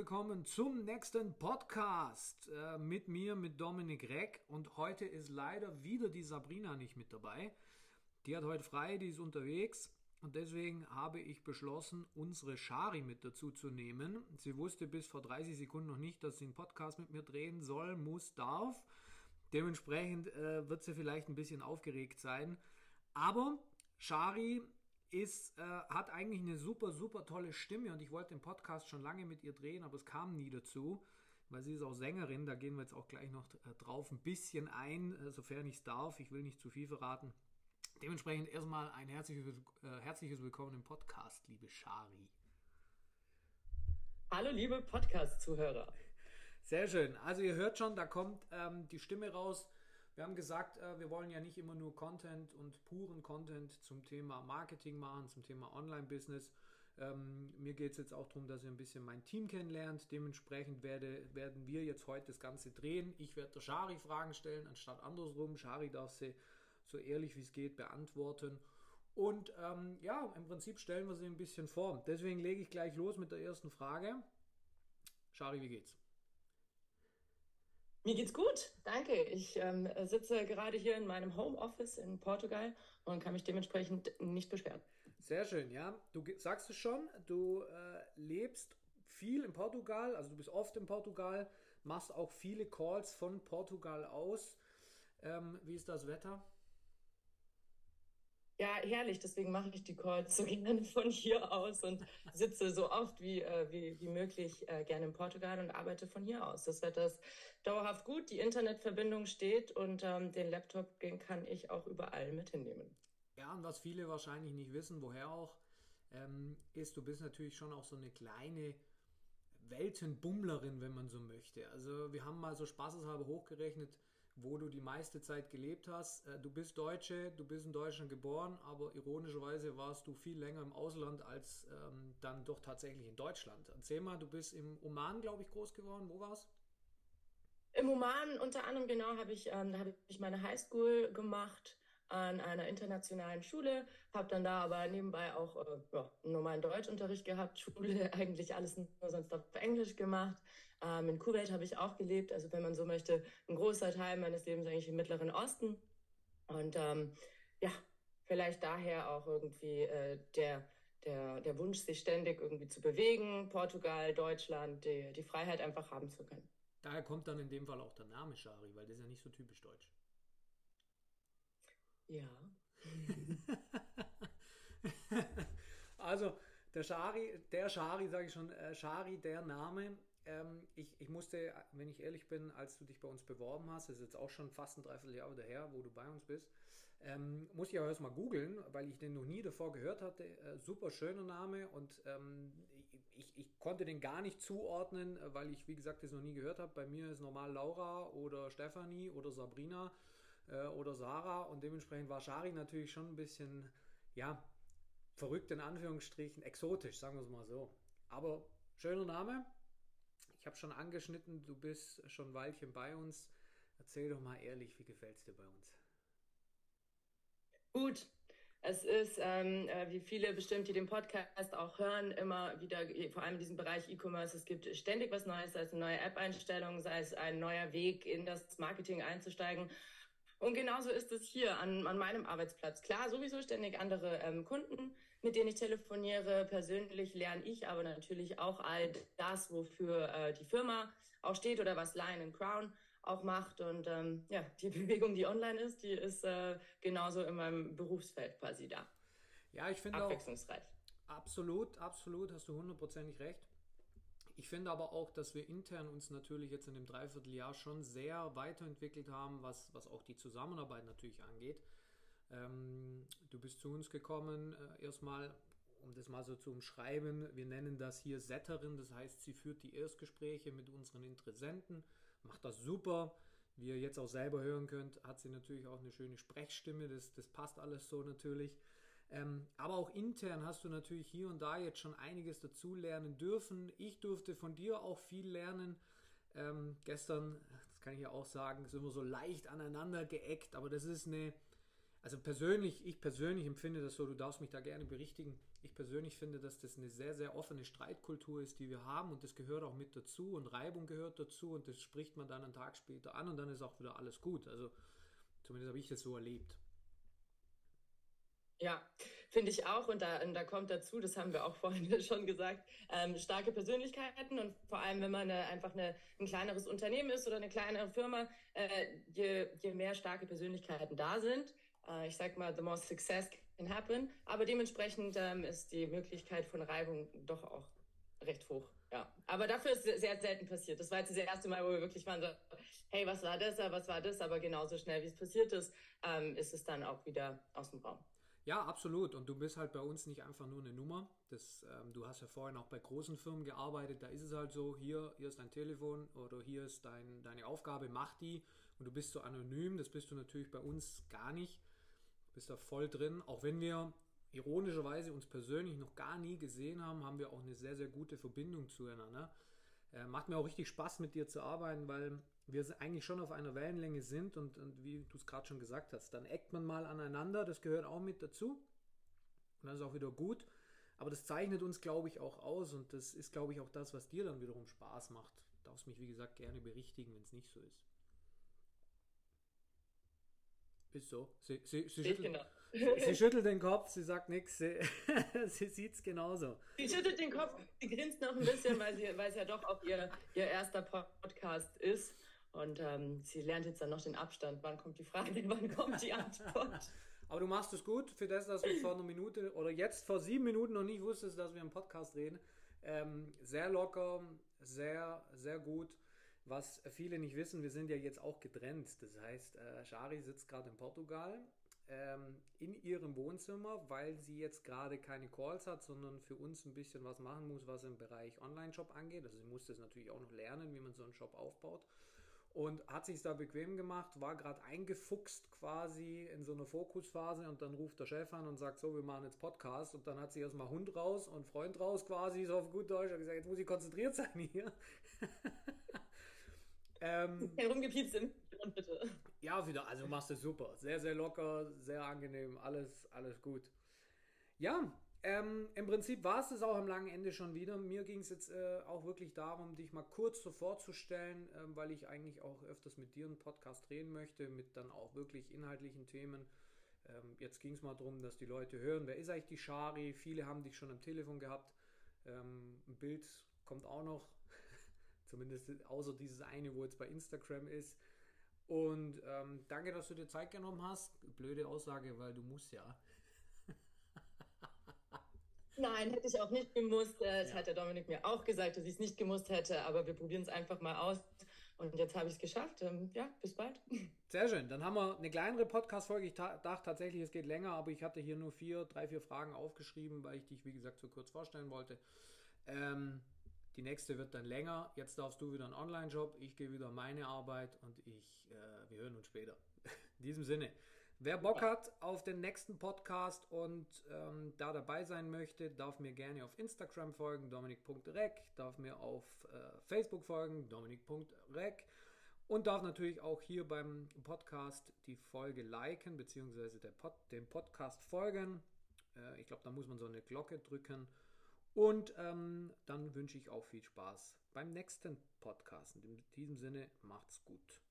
Willkommen zum nächsten Podcast äh, mit mir, mit Dominik Reck. Und heute ist leider wieder die Sabrina nicht mit dabei. Die hat heute frei, die ist unterwegs. Und deswegen habe ich beschlossen, unsere Shari mit dazu zu nehmen. Sie wusste bis vor 30 Sekunden noch nicht, dass sie einen Podcast mit mir drehen soll, muss, darf. Dementsprechend äh, wird sie vielleicht ein bisschen aufgeregt sein. Aber Shari ist, äh, hat eigentlich eine super, super tolle Stimme und ich wollte den Podcast schon lange mit ihr drehen, aber es kam nie dazu, weil sie ist auch Sängerin, da gehen wir jetzt auch gleich noch äh, drauf ein bisschen ein, äh, sofern ich es darf, ich will nicht zu viel verraten. Dementsprechend erstmal ein herzliches, äh, herzliches Willkommen im Podcast, liebe Shari. Hallo liebe Podcast-Zuhörer. Sehr schön. Also ihr hört schon, da kommt ähm, die Stimme raus wir haben gesagt, äh, wir wollen ja nicht immer nur Content und puren Content zum Thema Marketing machen, zum Thema Online-Business. Ähm, mir geht es jetzt auch darum, dass ihr ein bisschen mein Team kennenlernt. Dementsprechend werde, werden wir jetzt heute das Ganze drehen. Ich werde der Shari Fragen stellen, anstatt andersrum. Shari darf sie so ehrlich wie es geht beantworten. Und ähm, ja, im Prinzip stellen wir sie ein bisschen vor. Deswegen lege ich gleich los mit der ersten Frage. Shari, wie geht's? Mir geht's gut, danke. Ich ähm, sitze gerade hier in meinem Homeoffice in Portugal und kann mich dementsprechend nicht beschweren. Sehr schön, ja. Du sagst es schon, du äh, lebst viel in Portugal, also du bist oft in Portugal, machst auch viele Calls von Portugal aus. Ähm, wie ist das Wetter? Ja, herrlich. Deswegen mache ich die Calls so gerne von hier aus und sitze so oft wie, äh, wie, wie möglich äh, gerne in Portugal und arbeite von hier aus. Das Wetter ist dauerhaft gut, die Internetverbindung steht und ähm, den Laptop, den kann ich auch überall mit hinnehmen. Ja, und was viele wahrscheinlich nicht wissen, woher auch, ähm, ist, du bist natürlich schon auch so eine kleine Weltenbummlerin, wenn man so möchte. Also wir haben mal so spaßeshalber hochgerechnet, wo du die meiste Zeit gelebt hast. Äh, du bist Deutsche, du bist in Deutschland geboren, aber ironischerweise warst du viel länger im Ausland als ähm, dann doch tatsächlich in Deutschland. Erzähl mal, du bist im Oman, glaube ich, groß geworden. Wo war's? Im Oman unter anderem genau habe ich, ähm, habe ich meine Highschool gemacht an einer internationalen Schule, habe dann da aber nebenbei auch äh, ja, einen normalen Deutschunterricht gehabt, Schule eigentlich alles nur sonst auf Englisch gemacht. Ähm, in Kuwait habe ich auch gelebt, also wenn man so möchte, ein großer Teil meines Lebens eigentlich im Mittleren Osten. Und ähm, ja, vielleicht daher auch irgendwie äh, der, der, der Wunsch, sich ständig irgendwie zu bewegen, Portugal, Deutschland, die, die Freiheit einfach haben zu können. Daher kommt dann in dem Fall auch der Name Shari, weil das ist ja nicht so typisch deutsch. Ja. also der Shari, der Shari, sage ich schon, äh, Shari, der Name. Ähm, ich, ich musste, wenn ich ehrlich bin, als du dich bei uns beworben hast, das ist jetzt auch schon fast ein Dreivierteljahr wieder her, wo du bei uns bist, ähm, muss ich auch erstmal googeln, weil ich den noch nie davor gehört hatte. Äh, super schöner Name und ähm, ich, ich konnte den gar nicht zuordnen, weil ich, wie gesagt, das noch nie gehört habe. Bei mir ist normal Laura oder Stefanie oder Sabrina äh, oder Sarah und dementsprechend war Shari natürlich schon ein bisschen, ja, verrückt in Anführungsstrichen, exotisch, sagen wir es mal so. Aber schöner Name. Ich habe schon angeschnitten, du bist schon ein Weilchen bei uns. Erzähl doch mal ehrlich, wie gefällt es dir bei uns? Gut, es ist, ähm, äh, wie viele bestimmt, die den Podcast auch hören, immer wieder, vor allem in diesem Bereich E-Commerce, es gibt ständig was Neues, sei es eine neue App-Einstellung, sei es ein neuer Weg, in das Marketing einzusteigen. Und genauso ist es hier an, an meinem Arbeitsplatz. Klar, sowieso ständig andere ähm, Kunden, mit denen ich telefoniere. Persönlich lerne ich aber natürlich auch all das, wofür äh, die Firma auch steht oder was Lion Crown auch macht. Und ähm, ja, die Bewegung, die online ist, die ist äh, genauso in meinem Berufsfeld quasi da. Ja, ich finde abwechslungsreich. Auch, absolut, absolut, hast du hundertprozentig recht. Ich finde aber auch, dass wir intern uns natürlich jetzt in dem Dreivierteljahr schon sehr weiterentwickelt haben, was, was auch die Zusammenarbeit natürlich angeht. Ähm, du bist zu uns gekommen, äh, erstmal, um das mal so zu umschreiben, wir nennen das hier Setterin, das heißt, sie führt die Erstgespräche mit unseren Interessenten, macht das super. Wie ihr jetzt auch selber hören könnt, hat sie natürlich auch eine schöne Sprechstimme, das, das passt alles so natürlich. Ähm, aber auch intern hast du natürlich hier und da jetzt schon einiges dazu lernen dürfen. Ich durfte von dir auch viel lernen. Ähm, gestern, das kann ich ja auch sagen, sind wir so leicht aneinander geeckt, aber das ist eine, also persönlich, ich persönlich empfinde das so, du darfst mich da gerne berichtigen. ich persönlich finde, dass das eine sehr, sehr offene Streitkultur ist, die wir haben und das gehört auch mit dazu und Reibung gehört dazu und das spricht man dann einen Tag später an und dann ist auch wieder alles gut. Also zumindest habe ich das so erlebt. Ja, finde ich auch. Und da, und da kommt dazu, das haben wir auch vorhin schon gesagt, ähm, starke Persönlichkeiten. Und vor allem, wenn man eine, einfach eine, ein kleineres Unternehmen ist oder eine kleinere Firma, äh, je, je mehr starke Persönlichkeiten da sind, äh, ich sag mal, the more success can happen. Aber dementsprechend ähm, ist die Möglichkeit von Reibung doch auch recht hoch. Ja, aber dafür ist es sehr selten passiert. Das war jetzt das erste Mal, wo wir wirklich waren so, hey, was war das, was war das? Aber genauso schnell, wie es passiert ist, ähm, ist es dann auch wieder aus dem Raum. Ja, absolut. Und du bist halt bei uns nicht einfach nur eine Nummer. Das, ähm, du hast ja vorhin auch bei großen Firmen gearbeitet. Da ist es halt so, hier, hier ist dein Telefon oder hier ist dein, deine Aufgabe, mach die. Und du bist so anonym. Das bist du natürlich bei uns gar nicht. Du bist da voll drin. Auch wenn wir ironischerweise uns persönlich noch gar nie gesehen haben, haben wir auch eine sehr, sehr gute Verbindung zueinander. Äh, macht mir auch richtig Spaß, mit dir zu arbeiten, weil wir eigentlich schon auf einer Wellenlänge sind und, und wie du es gerade schon gesagt hast, dann eckt man mal aneinander, das gehört auch mit dazu. Und dann ist auch wieder gut. Aber das zeichnet uns, glaube ich, auch aus und das ist, glaube ich, auch das, was dir dann wiederum Spaß macht. Du darfst mich, wie gesagt, gerne berichtigen, wenn es nicht so ist. Ist so. Sie, sie, sie, schüttelt, genau. sie, schüttelt, den Kopf, sie sagt nichts, sie, sie sieht es genauso. Sie schüttelt den Kopf, sie grinst noch ein bisschen, weil, sie, weil es ja doch auch ihr, ihr erster Podcast ist. Und ähm, sie lernt jetzt dann noch den Abstand. Wann kommt die Frage, wann kommt die Antwort? Aber du machst es gut für das, dass du vor einer Minute oder jetzt vor sieben Minuten noch nicht wusstest, dass wir im Podcast reden. Ähm, sehr locker, sehr, sehr gut. Was viele nicht wissen, wir sind ja jetzt auch getrennt. Das heißt, äh, Shari sitzt gerade in Portugal ähm, in ihrem Wohnzimmer, weil sie jetzt gerade keine Calls hat, sondern für uns ein bisschen was machen muss, was im Bereich Online-Shop angeht. Also sie muss das natürlich auch noch lernen, wie man so einen Shop aufbaut und hat sich da bequem gemacht, war gerade eingefuchst quasi in so einer Fokusphase und dann ruft der Chef an und sagt so, wir machen jetzt Podcast und dann hat sie erstmal Hund raus und Freund raus quasi, so auf gut Deutsch, hat gesagt, jetzt muss ich konzentriert sein hier. ähm, Herumgepiepst im bitte. Ja, wieder, also machst du super. Sehr, sehr locker, sehr angenehm, alles, alles gut. Ja, ähm, Im Prinzip war es das auch am langen Ende schon wieder. Mir ging es jetzt äh, auch wirklich darum, dich mal kurz so vorzustellen, äh, weil ich eigentlich auch öfters mit dir einen Podcast drehen möchte, mit dann auch wirklich inhaltlichen Themen. Ähm, jetzt ging es mal darum, dass die Leute hören, wer ist eigentlich die Shari? Viele haben dich schon am Telefon gehabt. Ähm, ein Bild kommt auch noch, zumindest außer dieses eine, wo jetzt bei Instagram ist. Und ähm, danke, dass du dir Zeit genommen hast. Blöde Aussage, weil du musst ja. Nein, hätte ich auch nicht gemusst. Äh, das ja. hat der Dominik mir auch gesagt, dass ich es nicht gemusst hätte, aber wir probieren es einfach mal aus. Und jetzt habe ich es geschafft. Ähm, ja, bis bald. Sehr schön. Dann haben wir eine kleinere Podcast-Folge. Ich dachte tatsächlich, es geht länger, aber ich hatte hier nur vier, drei, vier Fragen aufgeschrieben, weil ich dich, wie gesagt, so kurz vorstellen wollte. Ähm, die nächste wird dann länger. Jetzt darfst du wieder einen Online-Job. Ich gehe wieder meine Arbeit und ich, äh, wir hören uns später. In diesem Sinne. Wer Bock hat auf den nächsten Podcast und ähm, da dabei sein möchte, darf mir gerne auf Instagram folgen, dominik.rec, darf mir auf äh, Facebook folgen, dominik.rec und darf natürlich auch hier beim Podcast die Folge liken, beziehungsweise Pod, dem Podcast folgen. Äh, ich glaube, da muss man so eine Glocke drücken. Und ähm, dann wünsche ich auch viel Spaß beim nächsten Podcast. In diesem Sinne, macht's gut.